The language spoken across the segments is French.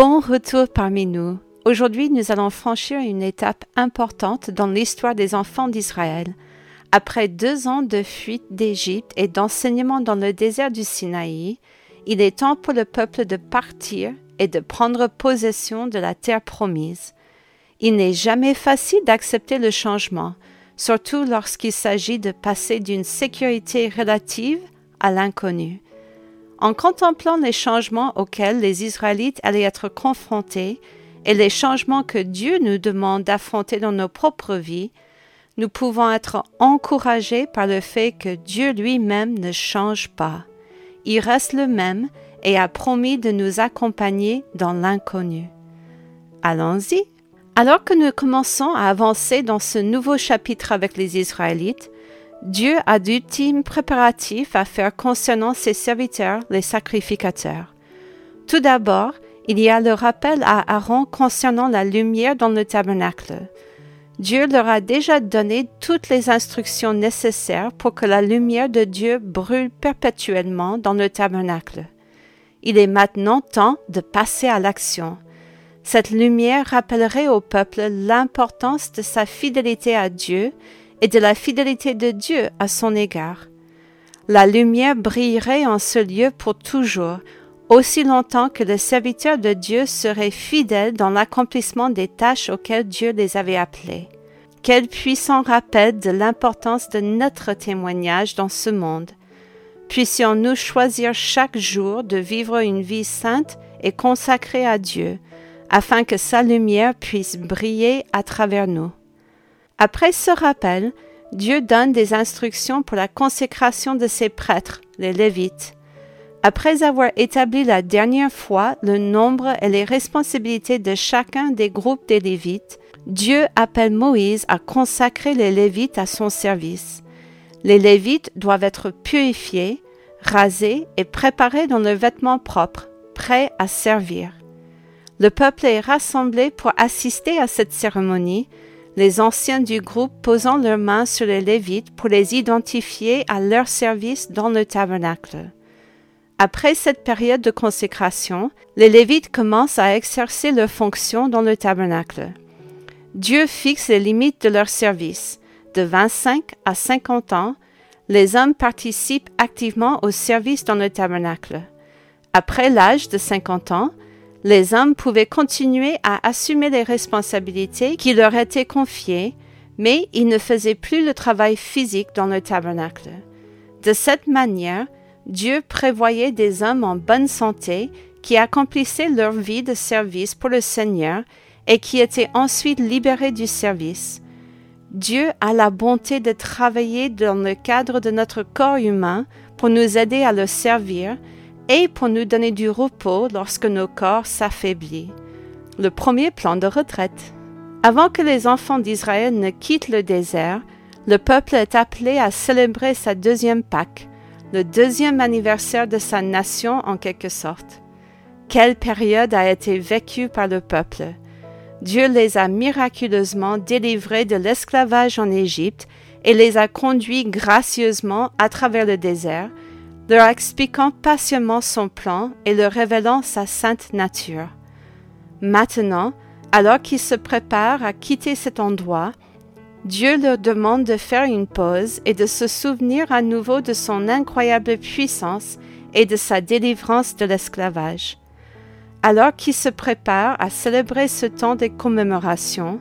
Bon retour parmi nous. Aujourd'hui, nous allons franchir une étape importante dans l'histoire des enfants d'Israël. Après deux ans de fuite d'Égypte et d'enseignement dans le désert du Sinaï, il est temps pour le peuple de partir et de prendre possession de la terre promise. Il n'est jamais facile d'accepter le changement, surtout lorsqu'il s'agit de passer d'une sécurité relative à l'inconnu. En contemplant les changements auxquels les Israélites allaient être confrontés et les changements que Dieu nous demande d'affronter dans nos propres vies, nous pouvons être encouragés par le fait que Dieu lui-même ne change pas. Il reste le même et a promis de nous accompagner dans l'inconnu. Allons-y. Alors que nous commençons à avancer dans ce nouveau chapitre avec les Israélites, Dieu a d'ultimes préparatifs à faire concernant ses serviteurs, les sacrificateurs. Tout d'abord, il y a le rappel à Aaron concernant la lumière dans le tabernacle. Dieu leur a déjà donné toutes les instructions nécessaires pour que la lumière de Dieu brûle perpétuellement dans le tabernacle. Il est maintenant temps de passer à l'action. Cette lumière rappellerait au peuple l'importance de sa fidélité à Dieu et de la fidélité de Dieu à son égard. La lumière brillerait en ce lieu pour toujours, aussi longtemps que les serviteurs de Dieu seraient fidèles dans l'accomplissement des tâches auxquelles Dieu les avait appelés. Quel puissant rappel de l'importance de notre témoignage dans ce monde. Puissions-nous choisir chaque jour de vivre une vie sainte et consacrée à Dieu, afin que sa lumière puisse briller à travers nous. Après ce rappel, Dieu donne des instructions pour la consécration de ses prêtres, les Lévites. Après avoir établi la dernière fois le nombre et les responsabilités de chacun des groupes des Lévites, Dieu appelle Moïse à consacrer les Lévites à son service. Les Lévites doivent être purifiés, rasés et préparés dans leurs vêtements propres, prêts à servir. Le peuple est rassemblé pour assister à cette cérémonie, les anciens du groupe posant leurs mains sur les Lévites pour les identifier à leur service dans le tabernacle. Après cette période de consécration, les Lévites commencent à exercer leurs fonctions dans le tabernacle. Dieu fixe les limites de leur service. De 25 à 50 ans, les hommes participent activement au service dans le tabernacle. Après l'âge de 50 ans, les hommes pouvaient continuer à assumer les responsabilités qui leur étaient confiées, mais ils ne faisaient plus le travail physique dans le tabernacle. De cette manière, Dieu prévoyait des hommes en bonne santé qui accomplissaient leur vie de service pour le Seigneur et qui étaient ensuite libérés du service. Dieu a la bonté de travailler dans le cadre de notre corps humain pour nous aider à le servir et pour nous donner du repos lorsque nos corps s'affaiblissent. Le premier plan de retraite. Avant que les enfants d'Israël ne quittent le désert, le peuple est appelé à célébrer sa deuxième Pâque, le deuxième anniversaire de sa nation en quelque sorte. Quelle période a été vécue par le peuple? Dieu les a miraculeusement délivrés de l'esclavage en Égypte et les a conduits gracieusement à travers le désert, leur expliquant patiemment son plan et leur révélant sa sainte nature. Maintenant, alors qu'ils se préparent à quitter cet endroit, Dieu leur demande de faire une pause et de se souvenir à nouveau de son incroyable puissance et de sa délivrance de l'esclavage. Alors qu'ils se préparent à célébrer ce temps de commémoration,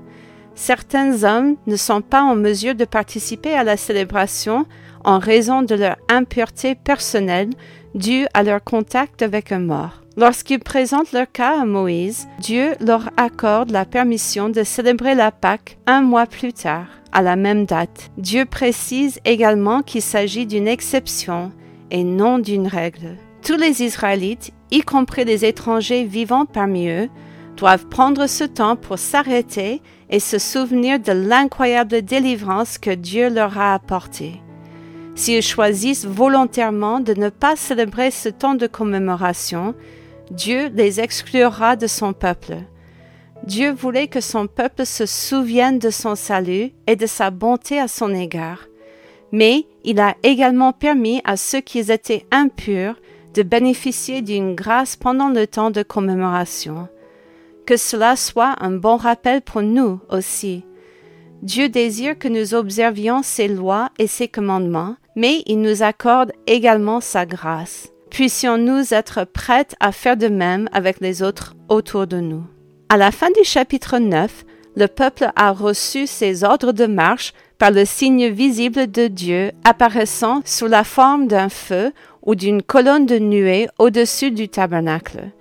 certains hommes ne sont pas en mesure de participer à la célébration en raison de leur impureté personnelle due à leur contact avec un mort. Lorsqu'ils présentent leur cas à Moïse, Dieu leur accorde la permission de célébrer la Pâque un mois plus tard, à la même date. Dieu précise également qu'il s'agit d'une exception et non d'une règle. Tous les Israélites, y compris les étrangers vivant parmi eux, doivent prendre ce temps pour s'arrêter et se souvenir de l'incroyable délivrance que Dieu leur a apportée. S'ils choisissent volontairement de ne pas célébrer ce temps de commémoration, Dieu les exclura de son peuple. Dieu voulait que son peuple se souvienne de son salut et de sa bonté à son égard. Mais il a également permis à ceux qui étaient impurs de bénéficier d'une grâce pendant le temps de commémoration. que cela soit un bon rappel pour nous aussi. Dieu désire que nous observions ses lois et ses commandements, mais il nous accorde également sa grâce. Puissions-nous être prêtes à faire de même avec les autres autour de nous. À la fin du chapitre 9, le peuple a reçu ses ordres de marche par le signe visible de Dieu apparaissant sous la forme d'un feu ou d'une colonne de nuée au-dessus du tabernacle.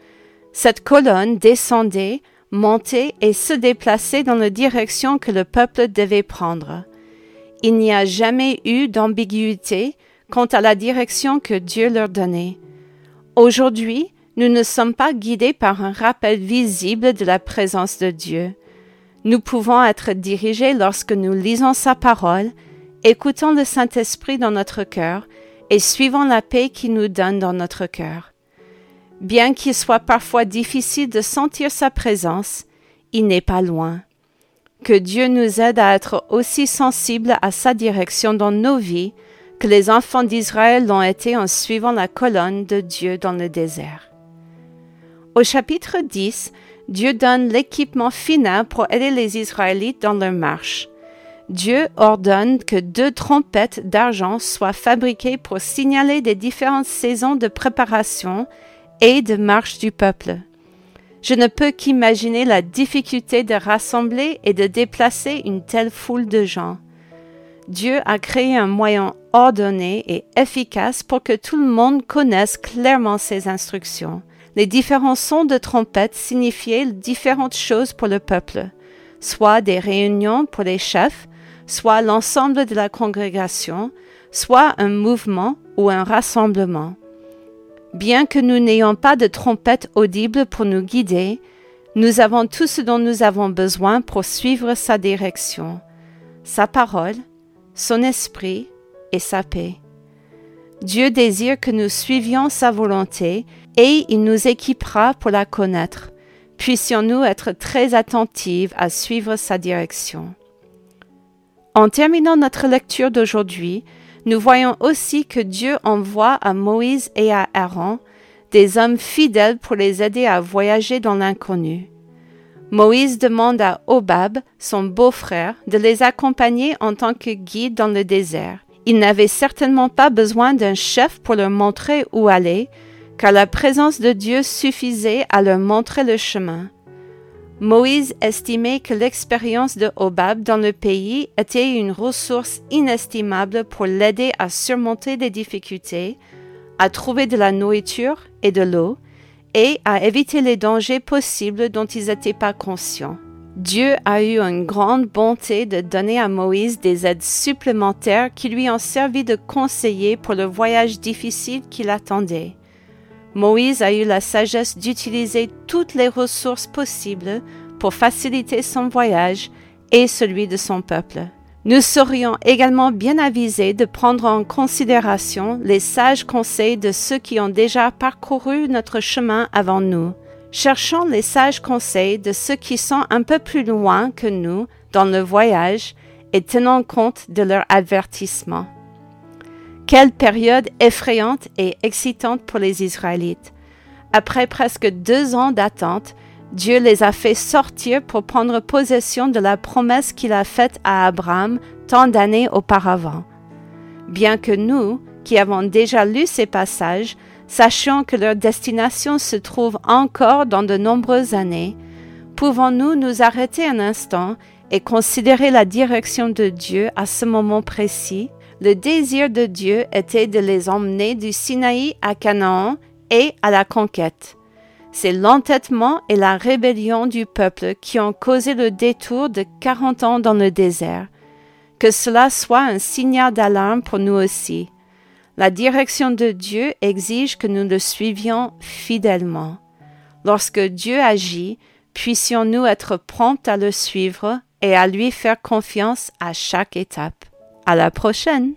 Cette colonne descendait, montait et se déplaçait dans la direction que le peuple devait prendre. Il n'y a jamais eu d'ambiguïté quant à la direction que Dieu leur donnait. Aujourd'hui, nous ne sommes pas guidés par un rappel visible de la présence de Dieu. Nous pouvons être dirigés lorsque nous lisons sa parole, écoutons le Saint-Esprit dans notre cœur et suivons la paix qu'il nous donne dans notre cœur. Bien qu'il soit parfois difficile de sentir sa présence, il n'est pas loin. Que Dieu nous aide à être aussi sensibles à sa direction dans nos vies que les enfants d'Israël l'ont été en suivant la colonne de Dieu dans le désert. Au chapitre 10, Dieu donne l'équipement final pour aider les Israélites dans leur marche. Dieu ordonne que deux trompettes d'argent soient fabriquées pour signaler les différentes saisons de préparation et de marche du peuple. Je ne peux qu'imaginer la difficulté de rassembler et de déplacer une telle foule de gens. Dieu a créé un moyen ordonné et efficace pour que tout le monde connaisse clairement ses instructions. Les différents sons de trompette signifiaient différentes choses pour le peuple, soit des réunions pour les chefs, soit l'ensemble de la congrégation, soit un mouvement ou un rassemblement. Bien que nous n'ayons pas de trompette audible pour nous guider, nous avons tout ce dont nous avons besoin pour suivre sa direction, sa parole, son esprit et sa paix. Dieu désire que nous suivions sa volonté et il nous équipera pour la connaître. Puissions-nous être très attentives à suivre sa direction. En terminant notre lecture d'aujourd'hui, nous voyons aussi que Dieu envoie à Moïse et à Aaron des hommes fidèles pour les aider à voyager dans l'inconnu. Moïse demande à Obab, son beau-frère, de les accompagner en tant que guide dans le désert. Il n'avait certainement pas besoin d'un chef pour leur montrer où aller, car la présence de Dieu suffisait à leur montrer le chemin. Moïse estimait que l'expérience de Obab dans le pays était une ressource inestimable pour l'aider à surmonter des difficultés, à trouver de la nourriture et de l'eau, et à éviter les dangers possibles dont ils n'étaient pas conscients. Dieu a eu une grande bonté de donner à Moïse des aides supplémentaires qui lui ont servi de conseiller pour le voyage difficile qui l'attendait. Moïse a eu la sagesse d'utiliser toutes les ressources possibles pour faciliter son voyage et celui de son peuple. Nous serions également bien avisés de prendre en considération les sages conseils de ceux qui ont déjà parcouru notre chemin avant nous. Cherchons les sages conseils de ceux qui sont un peu plus loin que nous dans le voyage et tenons compte de leurs avertissements. Quelle période effrayante et excitante pour les Israélites. Après presque deux ans d'attente, Dieu les a fait sortir pour prendre possession de la promesse qu'il a faite à Abraham tant d'années auparavant. Bien que nous, qui avons déjà lu ces passages, sachions que leur destination se trouve encore dans de nombreuses années, pouvons-nous nous arrêter un instant et considérer la direction de Dieu à ce moment précis? Le désir de Dieu était de les emmener du Sinaï à Canaan et à la conquête. C'est l'entêtement et la rébellion du peuple qui ont causé le détour de quarante ans dans le désert. Que cela soit un signal d'alarme pour nous aussi. La direction de Dieu exige que nous le suivions fidèlement. Lorsque Dieu agit, puissions-nous être prompts à le suivre et à lui faire confiance à chaque étape. À la prochaine!